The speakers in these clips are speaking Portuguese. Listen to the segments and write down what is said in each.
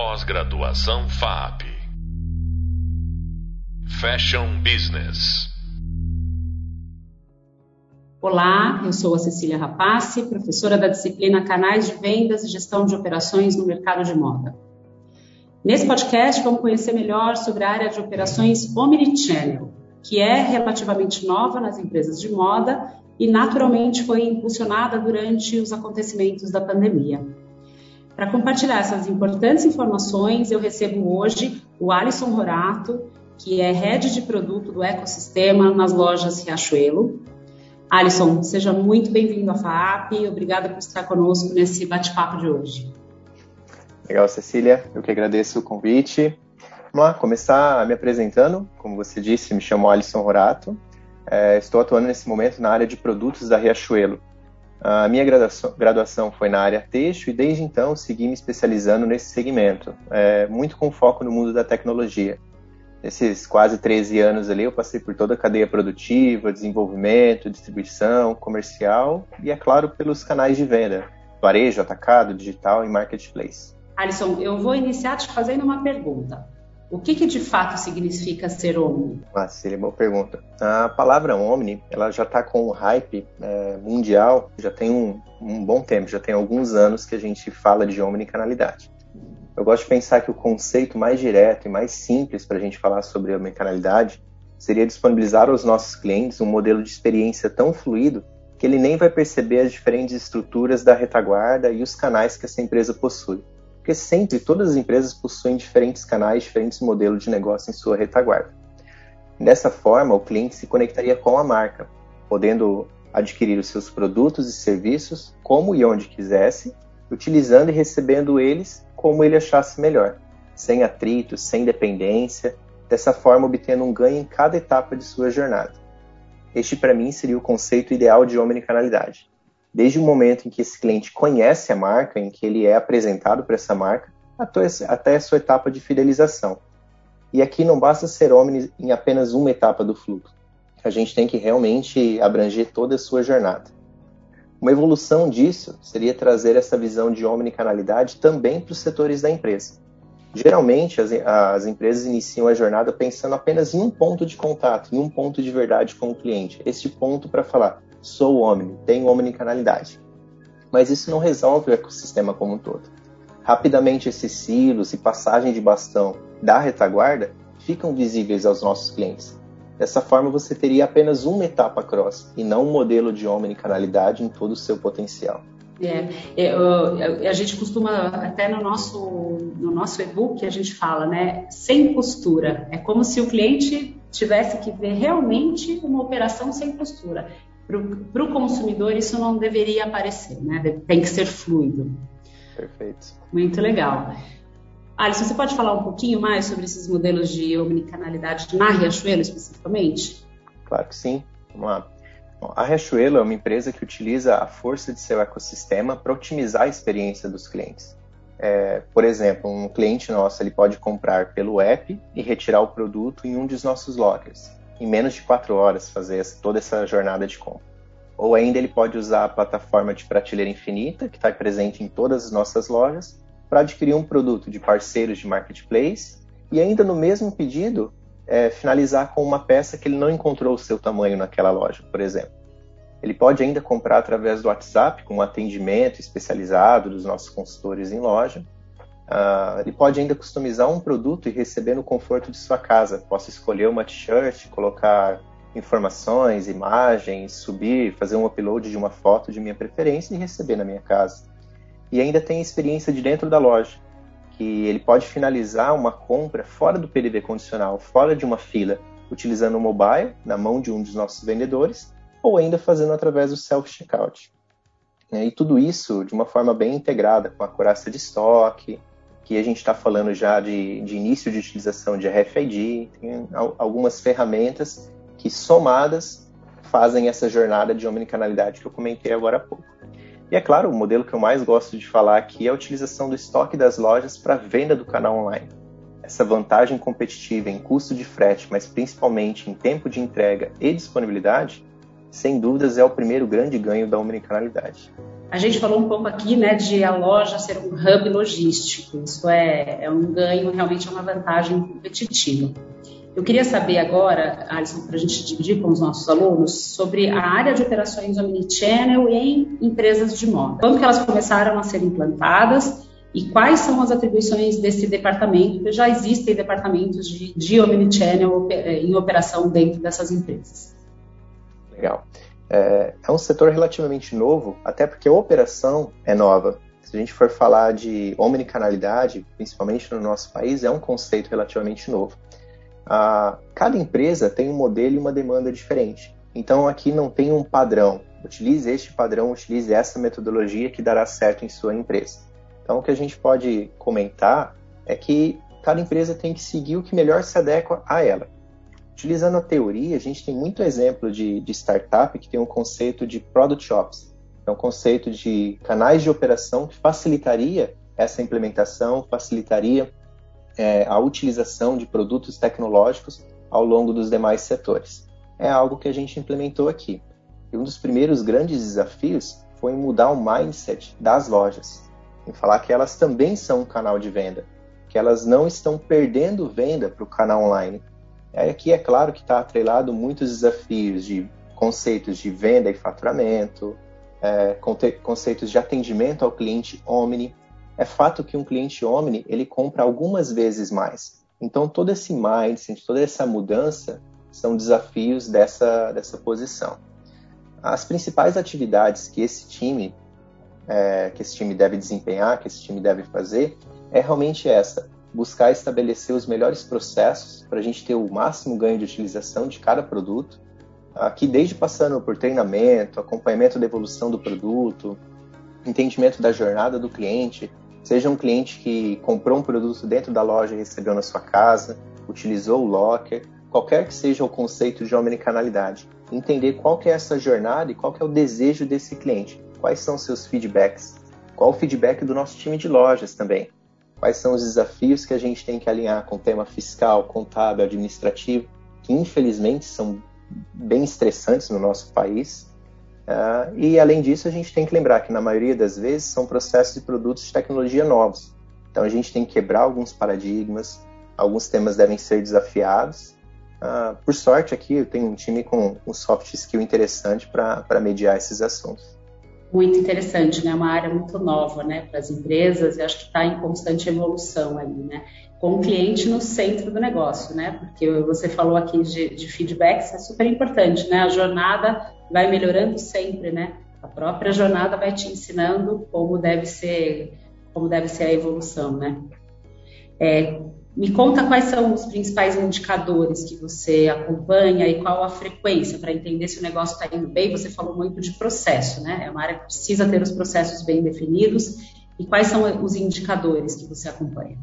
Pós-graduação FAP. Fashion Business. Olá, eu sou a Cecília Rapace, professora da disciplina Canais de Vendas e Gestão de Operações no Mercado de Moda. Nesse podcast, vamos conhecer melhor sobre a área de operações Omnichannel, que é relativamente nova nas empresas de moda e naturalmente foi impulsionada durante os acontecimentos da pandemia. Para compartilhar essas importantes informações, eu recebo hoje o Alisson Rorato, que é head de produto do ecossistema nas lojas Riachuelo. Alisson, seja muito bem-vindo à FAP, obrigada por estar conosco nesse bate-papo de hoje. Legal, Cecília, eu que agradeço o convite. Vamos lá, começar me apresentando. Como você disse, me chamo Alisson Rorato. É, estou atuando nesse momento na área de produtos da Riachuelo, a minha graduação, graduação, foi na área texto e desde então segui me especializando nesse segmento, é, muito com foco no mundo da tecnologia. Nesses quase 13 anos ali, eu passei por toda a cadeia produtiva, desenvolvimento, distribuição, comercial e, é claro, pelos canais de venda, varejo, atacado, digital e marketplace. Alisson, eu vou iniciar te fazendo uma pergunta. O que, que, de fato significa ser omni? Ah, seria boa pergunta. A palavra omni, ela já está com um hype é, mundial, já tem um, um, bom tempo, já tem alguns anos que a gente fala de omnicanalidade. Eu gosto de pensar que o conceito mais direto e mais simples para a gente falar sobre omnicanalidade seria disponibilizar aos nossos clientes um modelo de experiência tão fluido que ele nem vai perceber as diferentes estruturas da retaguarda e os canais que essa empresa possui porque sempre todas as empresas possuem diferentes canais, diferentes modelos de negócio em sua retaguarda. Dessa forma, o cliente se conectaria com a marca, podendo adquirir os seus produtos e serviços como e onde quisesse, utilizando e recebendo eles como ele achasse melhor, sem atritos, sem dependência, dessa forma obtendo um ganho em cada etapa de sua jornada. Este, para mim, seria o conceito ideal de omnicanalidade desde o momento em que esse cliente conhece a marca, em que ele é apresentado para essa marca, até a sua etapa de fidelização. E aqui não basta ser omni em apenas uma etapa do fluxo. A gente tem que realmente abranger toda a sua jornada. Uma evolução disso seria trazer essa visão de omnicanalidade também para os setores da empresa. Geralmente, as, as, empresas iniciam a jornada pensando apenas em um ponto de contato, em um ponto de verdade com o cliente. Este ponto para falar, sou omni, tenho omnicanalidade. Mas isso não resolve o ecossistema como um todo. Rapidamente esses silos e passagem de bastão da retaguarda ficam visíveis aos nossos clientes. Dessa forma, você teria apenas uma etapa cross e não um modelo de omnicanalidade em todo o seu potencial. É, é, a gente costuma, até no nosso, no nosso e-book, a gente fala, né, sem postura. É como se o cliente tivesse que ver realmente uma operação sem postura. Para o consumidor, isso não deveria aparecer, né? Tem que ser fluido. Perfeito. Muito legal. Alisson, você pode falar um pouquinho mais sobre esses modelos de omnicanalidade na Riachuelo, especificamente? Claro que sim. Vamos lá. Bom, a Riachuelo é uma empresa que utiliza a força de seu ecossistema para otimizar a experiência dos clientes. É, por exemplo, um cliente nosso ele pode comprar pelo app e retirar o produto em um dos nossos lockers em menos de quatro horas fazer toda essa jornada de compra. Ou ainda ele pode usar a plataforma de prateleira infinita, que está presente em todas as nossas lojas, para adquirir um produto de parceiros de marketplace e ainda no mesmo pedido é, finalizar com uma peça que ele não encontrou o seu tamanho naquela loja, por exemplo. Ele pode ainda comprar através do WhatsApp, com um atendimento especializado dos nossos consultores em loja, Uh, ele pode ainda customizar um produto e receber no conforto de sua casa. Posso escolher uma t-shirt, colocar informações, imagens, subir, fazer um upload de uma foto de minha preferência e receber na minha casa. E ainda tem a experiência de dentro da loja, que ele pode finalizar uma compra fora do PDV condicional, fora de uma fila, utilizando o mobile na mão de um dos nossos vendedores, ou ainda fazendo através do self-checkout. E tudo isso de uma forma bem integrada, com a curaça de estoque, que a gente está falando já de, de, início de utilização de RFID, tem algumas ferramentas que somadas fazem essa jornada de omnicanalidade que eu comentei agora há pouco. E é claro, o modelo que eu mais gosto de falar aqui é a utilização do estoque das lojas para venda do canal online. Essa vantagem competitiva em custo de frete, mas principalmente em tempo de entrega e disponibilidade, sem dúvidas é o primeiro grande ganho da omnicanalidade. A gente falou um pouco aqui né, de a loja ser um hub logístico. Isso é, é um ganho, realmente é uma vantagem competitiva. Eu queria saber agora, Alisson, para a gente dividir com os nossos alunos, sobre a área de operações Omnichannel em empresas de moda. Quando que elas começaram a ser implantadas e quais são as atribuições desse departamento? Já existem departamentos de, de Omnichannel eh, em operação dentro dessas empresas. Legal. É, é um setor relativamente novo, até porque a operação é nova. Se a gente for falar de omnicanalidade, principalmente no nosso país, é um conceito relativamente novo cada empresa tem um modelo e uma demanda diferente. Então aqui não tem um padrão. Utilize este padrão, utilize essa metodologia que dará certo em sua empresa. Então o que a gente pode comentar é que cada empresa tem que seguir o que melhor se adequa a ela. Utilizando a teoria, a gente tem muito exemplo de, de startup que tem um conceito de product shops, é um conceito de canais de operação que facilitaria essa implementação, facilitaria é, a utilização de produtos tecnológicos ao longo dos demais setores. É algo que a gente implementou aqui. E um dos primeiros grandes desafios foi mudar o mindset das lojas, em falar que elas também são um canal de venda, que elas não estão perdendo venda para o canal online. É, aqui é claro que está atrelado muitos desafios de conceitos de venda e faturamento, é, conceitos de atendimento ao cliente omni, é fato que um cliente Omni ele compra algumas vezes mais. Então todo esse mindset, toda essa mudança são desafios dessa, dessa posição. As principais atividades que esse time é, que esse time deve desempenhar, que esse time deve fazer, é realmente essa: buscar estabelecer os melhores processos para a gente ter o máximo ganho de utilização de cada produto. Aqui, desde passando por treinamento, acompanhamento da evolução do produto, entendimento da jornada do cliente, Seja um cliente que comprou um produto dentro da loja e recebeu na sua casa, utilizou o locker, qualquer que seja o conceito de omnicanalidade. Entender qual que é essa jornada e qual que é o desejo desse cliente. Quais são seus feedbacks? Qual o feedback do nosso time de lojas também? Quais são os desafios que a gente tem que alinhar com o tema fiscal, contábil, administrativo, que infelizmente são bem estressantes no nosso país Uh, e além disso, a gente tem que lembrar que na maioria das vezes são processos e produtos de tecnologia novos. Então a gente tem que quebrar alguns paradigmas, alguns temas devem ser desafiados. Uh, por sorte, aqui eu tenho um time com um soft skill interessante para mediar esses assuntos. Muito interessante, né? Uma área muito nova, né, para as empresas. E acho que está em constante evolução ali, né? Com o cliente no centro do negócio, né? Porque você falou aqui de, de feedbacks, é super importante, né? A jornada vai melhorando sempre, né? A própria jornada vai te ensinando como deve ser, como deve ser a evolução, né? É, me conta quais são os principais indicadores que você acompanha e qual a frequência para entender se o negócio está indo bem. Você falou muito de processo, né? É uma área que precisa ter os processos bem definidos. E quais são os indicadores que você acompanha?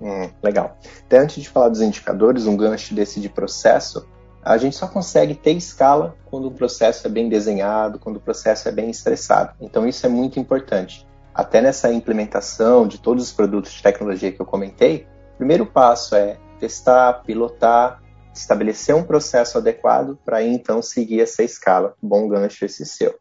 Hum, legal. Até antes de falar dos indicadores, um gancho desse de processo, a gente só consegue ter escala quando o processo é bem desenhado, quando o processo é bem estressado. Então isso é muito importante. Até nessa implementação de todos os produtos de tecnologia que eu comentei, o primeiro passo é testar, pilotar, estabelecer um processo adequado para então seguir essa escala. Bom gancho esse seu.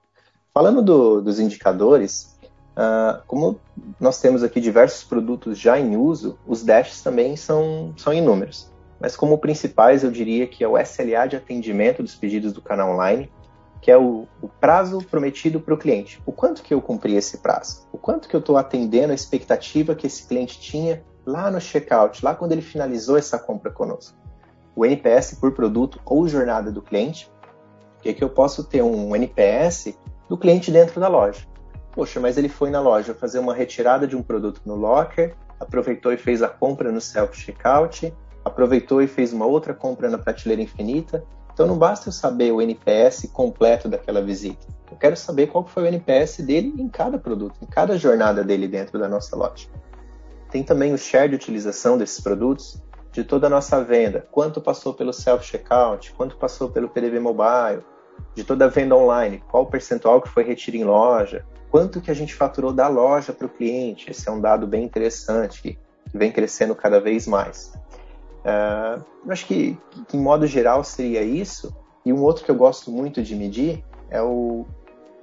Falando do, dos indicadores, uh, como nós temos aqui diversos produtos já em uso, os dashes também são, são inúmeros mas como principais eu diria que é o SLA de atendimento dos pedidos do canal online, que é o, o prazo prometido para o cliente. O quanto que eu cumpri esse prazo? O quanto que eu estou atendendo a expectativa que esse cliente tinha lá no checkout, lá quando ele finalizou essa compra conosco? O NPS por produto ou jornada do cliente, que é que eu posso ter um NPS do cliente dentro da loja. Poxa, mas ele foi na loja fazer uma retirada de um produto no locker, aproveitou e fez a compra no self-checkout, aproveitou e fez uma outra compra na prateleira infinita. Então não basta eu saber o NPS completo daquela visita. Eu quero saber qual foi o NPS dele em cada produto, em cada jornada dele dentro da nossa loja. Tem também o share de utilização desses produtos, de toda a nossa venda. Quanto passou pelo self-checkout, quanto passou pelo PDV Mobile, de toda a venda online, qual o percentual que foi retiro em loja, quanto que a gente faturou da loja para o cliente. Esse é um dado bem interessante que vem crescendo cada vez mais. Uh, eu acho que, que, em modo geral, seria isso. E um outro que eu gosto muito de medir é o,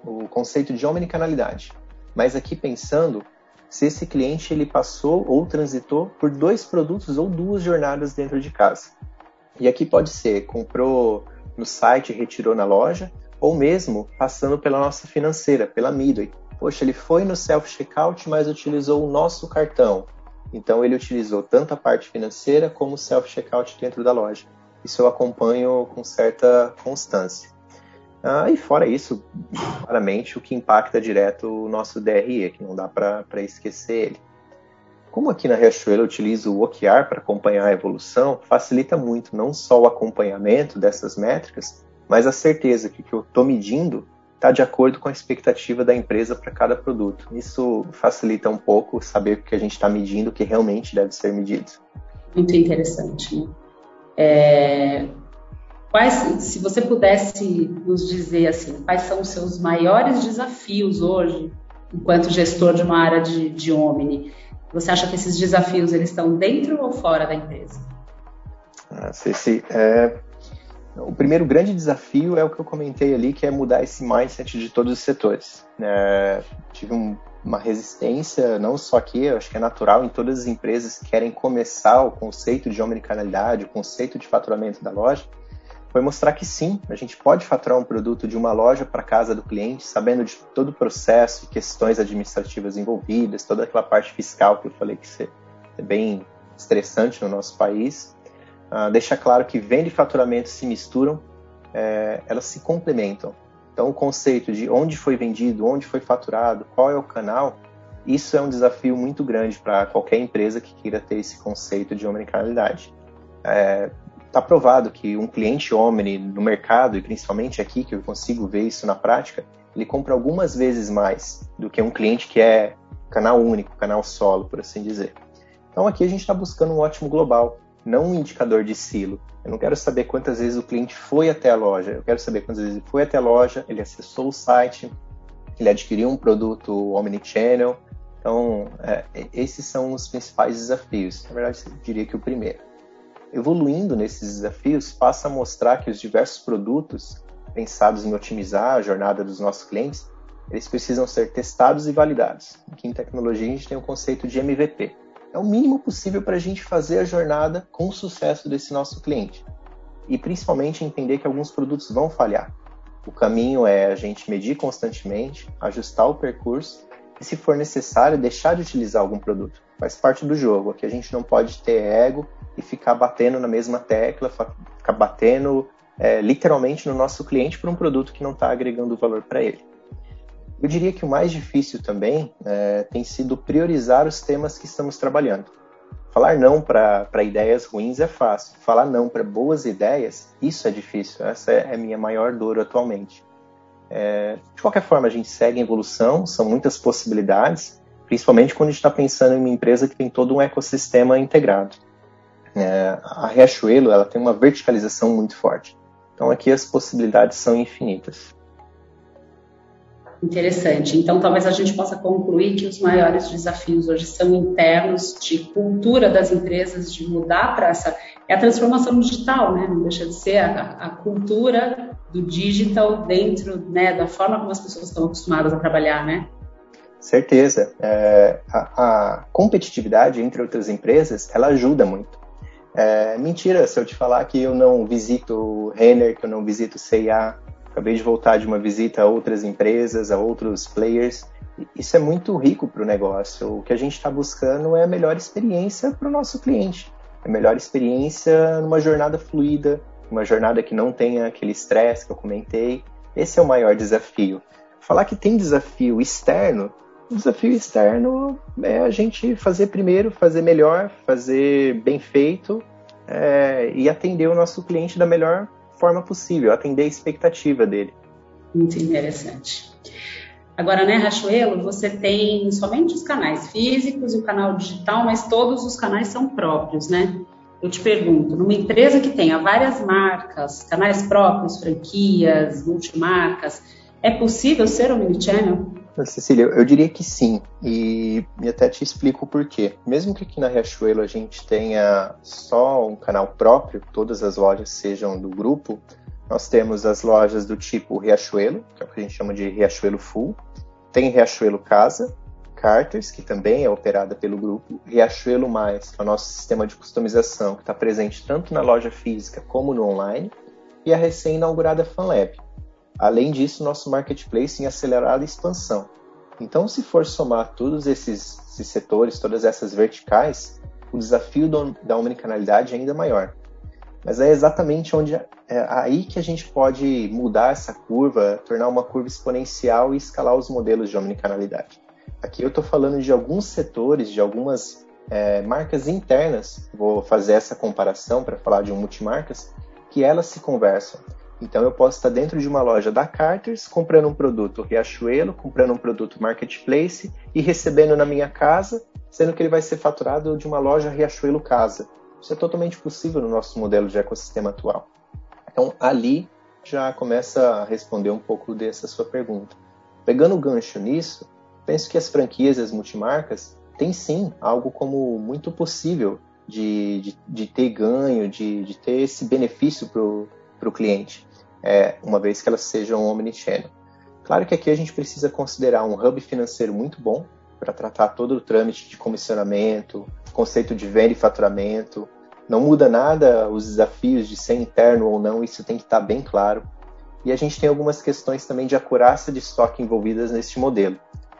o conceito de omnicanalidade. Mas aqui pensando se esse cliente ele passou ou transitou por dois produtos ou duas jornadas dentro de casa. E aqui pode ser comprou no site, retirou na loja, ou mesmo passando pela nossa financeira, pela Midway. Poxa, ele foi no self-checkout, mas utilizou o nosso cartão. Então ele utilizou tanto a parte financeira como o self-checkout dentro da loja. Isso eu acompanho com certa constância. Ah, e fora isso, claramente, o que impacta direto o nosso DRE, que não dá para esquecer ele. Como aqui na Riachuelo eu utilizo o OKR para acompanhar a evolução, facilita muito não só o acompanhamento dessas métricas, mas a certeza que o que eu estou medindo está de acordo com a expectativa da empresa para cada produto. Isso facilita um pouco saber o que a gente está medindo, o que realmente deve ser medido. Muito interessante. Né? É, quais, se você pudesse nos dizer assim, quais são os seus maiores desafios hoje, enquanto gestor de uma área de, de Omni? Você acha que esses desafios eles estão dentro ou fora da empresa? Ah, Ceci, é, o primeiro grande desafio é o que eu comentei ali, que é mudar esse mindset de todos os setores. É, tive um, uma resistência, não só aqui, eu acho que é natural em todas as empresas que querem começar o conceito de omnicanalidade, o conceito de faturamento da loja, foi mostrar que sim, a gente pode faturar um produto de uma loja para casa do cliente, sabendo de todo o processo e questões administrativas envolvidas, toda aquela parte fiscal que eu falei que é bem estressante no nosso país, Uh, deixa claro que venda e faturamento se misturam, é, elas se complementam. Então, o conceito de onde foi vendido, onde foi faturado, qual é o canal, isso é um desafio muito grande para qualquer empresa que queira ter esse conceito de omnicanalidade. É, tá provado que um cliente omni no mercado, e principalmente aqui, que eu consigo ver isso na prática, ele compra algumas vezes mais do que um cliente que é canal único, canal solo, por assim dizer. Então aqui a gente está buscando um ótimo global, não um indicador de silo. Eu não quero saber quantas vezes o cliente foi até a loja, eu quero saber quantas vezes ele foi até a loja, ele acessou o site, ele adquiriu um produto omnichannel. Então, é, esses são os principais desafios. Na verdade, eu diria que o primeiro. Evoluindo nesses desafios, passa a mostrar que os diversos produtos pensados em otimizar a jornada dos nossos clientes, eles precisam ser testados e validados. Aqui em tecnologia a gente tem o conceito de MVP, é o mínimo possível para a gente fazer a jornada com o sucesso desse nosso cliente. E principalmente entender que alguns produtos vão falhar. O caminho é a gente medir constantemente, ajustar o percurso e, se for necessário, deixar de utilizar algum produto. Faz parte do jogo. Aqui a gente não pode ter ego e ficar batendo na mesma tecla, ficar batendo é, literalmente no nosso cliente por um produto que não está agregando valor para ele. Eu diria que o mais difícil também é, tem sido priorizar os temas que estamos trabalhando. Falar não para ideias ruins é fácil. Falar não para boas ideias, isso é difícil. Essa é a minha maior dor atualmente. É, de qualquer forma, a gente segue em evolução, são muitas possibilidades, principalmente quando a gente está pensando em uma empresa que tem todo um ecossistema integrado. É, a Riachuelo ela tem uma verticalização muito forte. Então aqui as possibilidades são infinitas. Interessante. Então, talvez a gente possa concluir que os maiores desafios hoje são internos, de cultura das empresas, de mudar para essa. É a transformação digital, né? Não deixa de ser a, a cultura do digital dentro né, da forma como as pessoas estão acostumadas a trabalhar, né? Certeza. É, a, a, competitividade entre outras empresas, ela ajuda muito. É, mentira se eu te falar que eu não visito Renner, que eu não visito C&A, Acabei de voltar de uma visita a outras empresas, a outros players. Isso é muito rico para o negócio. O que a gente está buscando é a melhor experiência para o nosso cliente. A melhor experiência numa jornada fluida, uma jornada que não tenha aquele estresse que eu comentei. Esse é o maior desafio. Falar que tem desafio externo, o desafio externo é a gente fazer primeiro, fazer melhor, fazer bem feito é, e atender o nosso cliente da melhor forma possível, atender a expectativa dele. Muito interessante. Agora, né, Rachuelo, você tem somente os canais físicos e o canal digital, mas todos os canais são próprios, né? Eu te pergunto, numa empresa que tenha várias marcas, canais próprios, franquias, multimarcas, é possível ser omnichannel? Cecília, eu diria que sim, e, e até te explico o porquê. Mesmo que aqui na Riachuelo a gente tenha só um canal próprio, todas as lojas sejam do grupo, nós temos as lojas do tipo Riachuelo, que é o que a gente chama de Riachuelo Full, tem Riachuelo Casa, Carters, que também é operada pelo grupo, Riachuelo Mais, que é o nosso sistema de customização, que está presente tanto na loja física como no online, e a recém-inaugurada FanLab. Além disso, nosso marketplace em acelerada expansão. Então, se for somar todos esses, esses setores, todas essas verticais, o desafio do, da omnicanalidade é ainda maior. Mas é exatamente onde é aí que a gente pode mudar essa curva, tornar uma curva exponencial e escalar os modelos de omnicanalidade. Aqui eu estou falando de alguns setores, de algumas é, marcas internas, vou fazer essa comparação para falar de um multimarcas, que elas se conversam. Então eu posso estar dentro de uma loja da Carters, comprando um produto Riachuelo, comprando um produto Marketplace e recebendo na minha casa, sendo que ele vai ser faturado de uma loja Riachuelo Casa. Isso é totalmente possível no nosso modelo de ecossistema atual. Então, ali já começa a responder um pouco dessa sua pergunta. Pegando o gancho nisso, penso que as franquias e as multimarcas têm sim algo como muito possível de, de, de ter ganho, de, de, ter esse benefício para o cliente, é, uma vez que elas sejam omnichannel. Claro que aqui a gente precisa considerar um hub financeiro muito bom para tratar todo o trâmite de comissionamento, conceito de venda e faturamento. Não muda nada os desafios de ser interno ou não, isso tem que estar bem claro. E a gente tem algumas questões também de acurácia de estoque envolvidas neste modelo.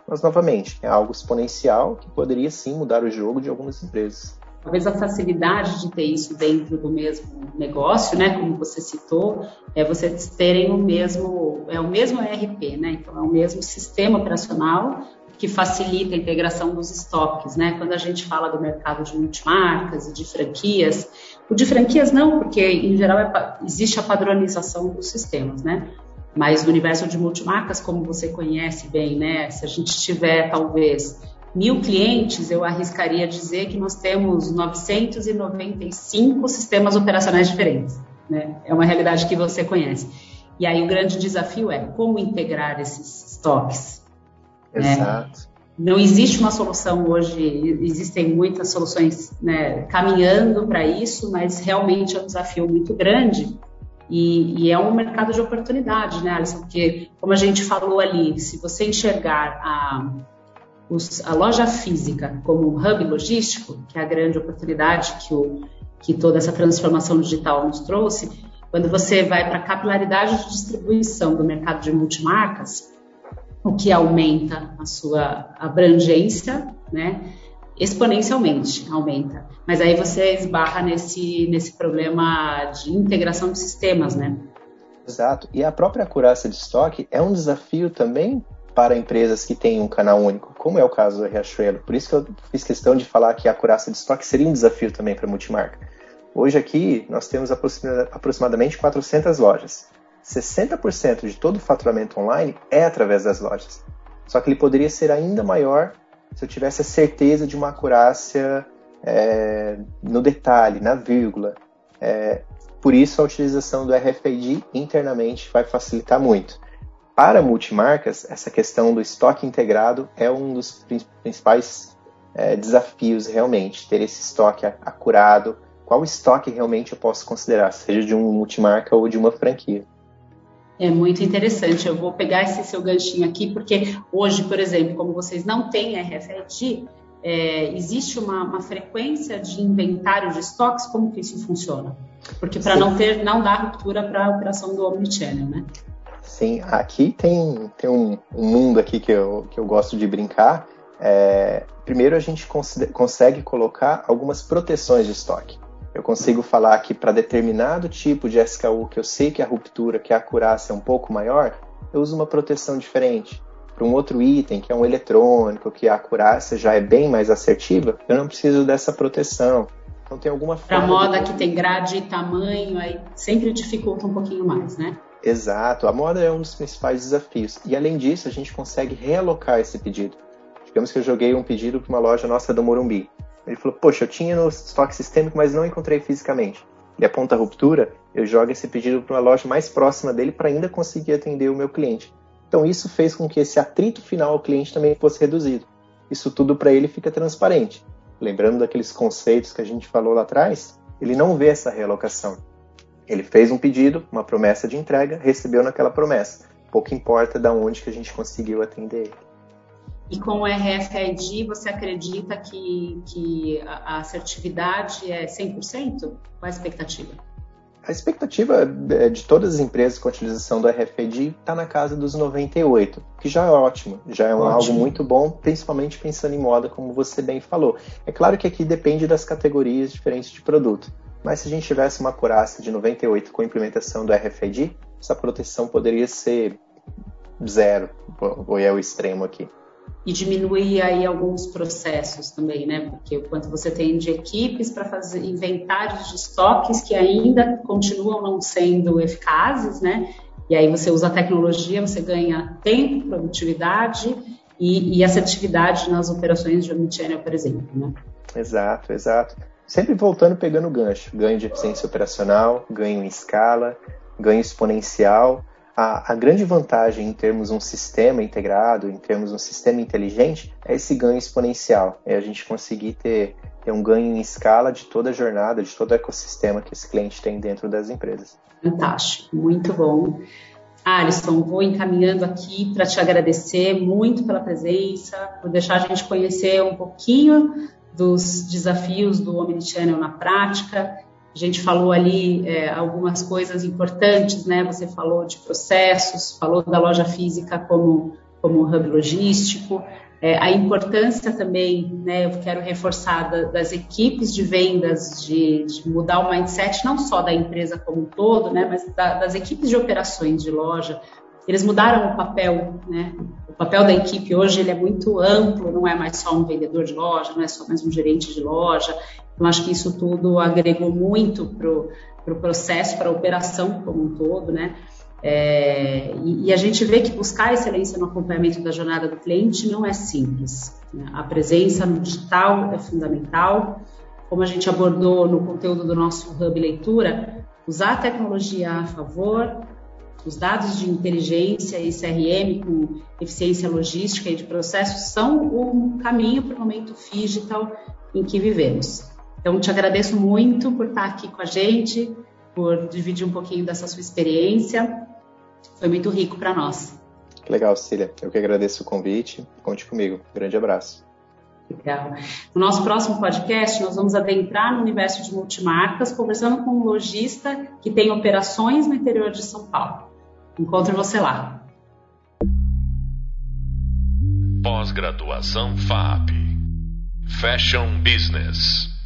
Mas, novamente, é algo exponencial que poderia sim mudar o jogo de algumas empresas. Talvez a facilidade de ter isso dentro do mesmo negócio, né, como você citou, é vocês terem o mesmo, é o mesmo ERP, né, então é o mesmo sistema operacional, que facilita a integração dos estoques, né? Quando a gente fala do mercado de multimarcas e de franquias, o de franquias não, porque em geral é, existe a padronização dos sistemas, né? Mas no universo de multimarcas, como você conhece bem, né? Se a gente tiver talvez mil clientes, eu arriscaria dizer que nós temos 995 sistemas operacionais diferentes, né? É uma realidade que você conhece. E aí o grande desafio é como integrar esses estoques, né? Exato. Não existe uma solução hoje, existem muitas soluções né, caminhando para isso, mas realmente é um desafio muito grande e, e, é um mercado de oportunidade, né, Alisson? Porque, como a gente falou ali, se você enxergar a, os, a loja física como um hub logístico, que é a grande oportunidade que, o, que toda essa transformação digital nos trouxe, quando você vai para a capilaridade de distribuição do mercado de multimarcas, o que aumenta a sua abrangência, né? Exponencialmente aumenta. Mas aí você esbarra nesse, nesse problema de integração de sistemas, né? Exato. E a própria acurácia de estoque é um desafio também para empresas que têm um canal único, como é o caso do Riachuelo. Por isso que eu fiz questão de falar que a acurácia de estoque seria um desafio também para a multimarca. Hoje aqui nós temos aproximadamente 400 lojas. 60% de todo o faturamento online é através das lojas. Só que ele poderia ser ainda maior se eu tivesse a certeza de uma acurácia é, no detalhe, na vírgula. É, por isso, a utilização do RFID internamente vai facilitar muito. Para multimarcas, essa questão do estoque integrado é um dos principais é, desafios realmente, ter esse estoque acurado. Qual estoque realmente eu posso considerar, seja de um multimarca ou de uma franquia? É muito interessante. Eu vou pegar esse seu ganchinho aqui, porque hoje, por exemplo, como vocês não têm RFID, é, existe uma, uma, frequência de inventário de estoques, como que isso funciona? Porque para não ter, não dar ruptura para a operação do Omnichannel, né? Sim, aqui tem, tem um, um, mundo aqui que eu, que eu gosto de brincar. É, primeiro a gente consegue colocar algumas proteções de estoque eu consigo falar que para determinado tipo de SKU que eu sei que a ruptura, que a acurácia é um pouco maior, eu uso uma proteção diferente. Para um outro item, que é um eletrônico, que a acurácia já é bem mais assertiva, eu não preciso dessa proteção. Então tem alguma forma. Para moda de... que tem grade e tamanho, aí sempre dificulta um pouquinho mais, né? Exato, a moda é um dos principais desafios. E além disso, a gente consegue realocar esse pedido. Digamos que eu joguei um pedido para uma loja nossa do Morumbi. Ele falou, poxa, eu tinha no estoque sistêmico, mas não encontrei fisicamente. Ele aponta a ruptura, eu jogo esse pedido para uma loja mais próxima dele para ainda conseguir atender o meu cliente. Então isso fez com que esse atrito final ao cliente também fosse reduzido. Isso tudo para ele fica transparente. Lembrando daqueles conceitos que a gente falou lá atrás, ele não vê essa realocação. Ele fez um pedido, uma promessa de entrega, recebeu naquela promessa. Pouco importa de onde que a gente conseguiu atender ele. E com o RFID, você acredita que, que a assertividade é 100%? Qual é a expectativa? A expectativa é, de todas as empresas com a utilização do RFID está na casa dos 98, que já é ótimo, já é um, algo muito bom, principalmente pensando em moda, como você bem falou. É claro que aqui depende das categorias diferentes de produto, mas se a gente tivesse uma acurácia de 98 com a implementação do RFID, essa proteção poderia ser zero, ou é o extremo aqui e diminuir aí alguns processos também, né? Porque o quanto você tem de equipes para fazer inventários de estoques que ainda continuam não sendo eficazes, né? E aí você usa a tecnologia, você ganha tempo, produtividade e, e assertividade nas operações de omnichannel, por exemplo, né? Exato, exato. Sempre voltando pegando gancho, ganho de eficiência operacional, ganho em escala, ganho exponencial a, a, grande vantagem em termos um sistema integrado, em termos um sistema inteligente, é esse ganho exponencial. É a gente conseguir ter, ter um ganho em escala de toda a jornada, de todo o ecossistema que esse cliente tem dentro das empresas. Fantástico, muito bom. Alisson, vou encaminhando aqui para te agradecer muito pela presença, por deixar a gente conhecer um pouquinho dos desafios do Omnichannel na prática a gente falou ali é, algumas coisas importantes, né? Você falou de processos, falou da loja física como, como hub logístico, é, a importância também, né? Eu quero reforçar da, das equipes de vendas, de, de, mudar o mindset não só da empresa como um todo, né? Mas da, das equipes de operações de loja, eles mudaram o papel, né? O papel da equipe hoje ele é muito amplo, não é mais só um vendedor de loja, não é só mais um gerente de loja. Então, acho que isso tudo agregou muito para o pro processo, para a operação como um todo, né? É, e, e, a gente vê que buscar excelência no acompanhamento da jornada do cliente não é simples. Né? A presença no digital é fundamental. Como a gente abordou no conteúdo do nosso Hub Leitura, usar a tecnologia a favor, os dados de inteligência e CRM com eficiência logística e de processos são o caminho para o momento digital em que vivemos. Então, te agradeço muito por estar aqui com a gente, por dividir um pouquinho dessa sua experiência. Foi muito rico para nós. Legal, Cília. Eu que agradeço o convite. Conte comigo. Grande abraço. Legal. No nosso próximo podcast, nós vamos adentrar no universo de multimarcas, conversando com um lojista que tem operações no interior de São Paulo. Encontro você lá. Pós-graduação FAP Fashion Business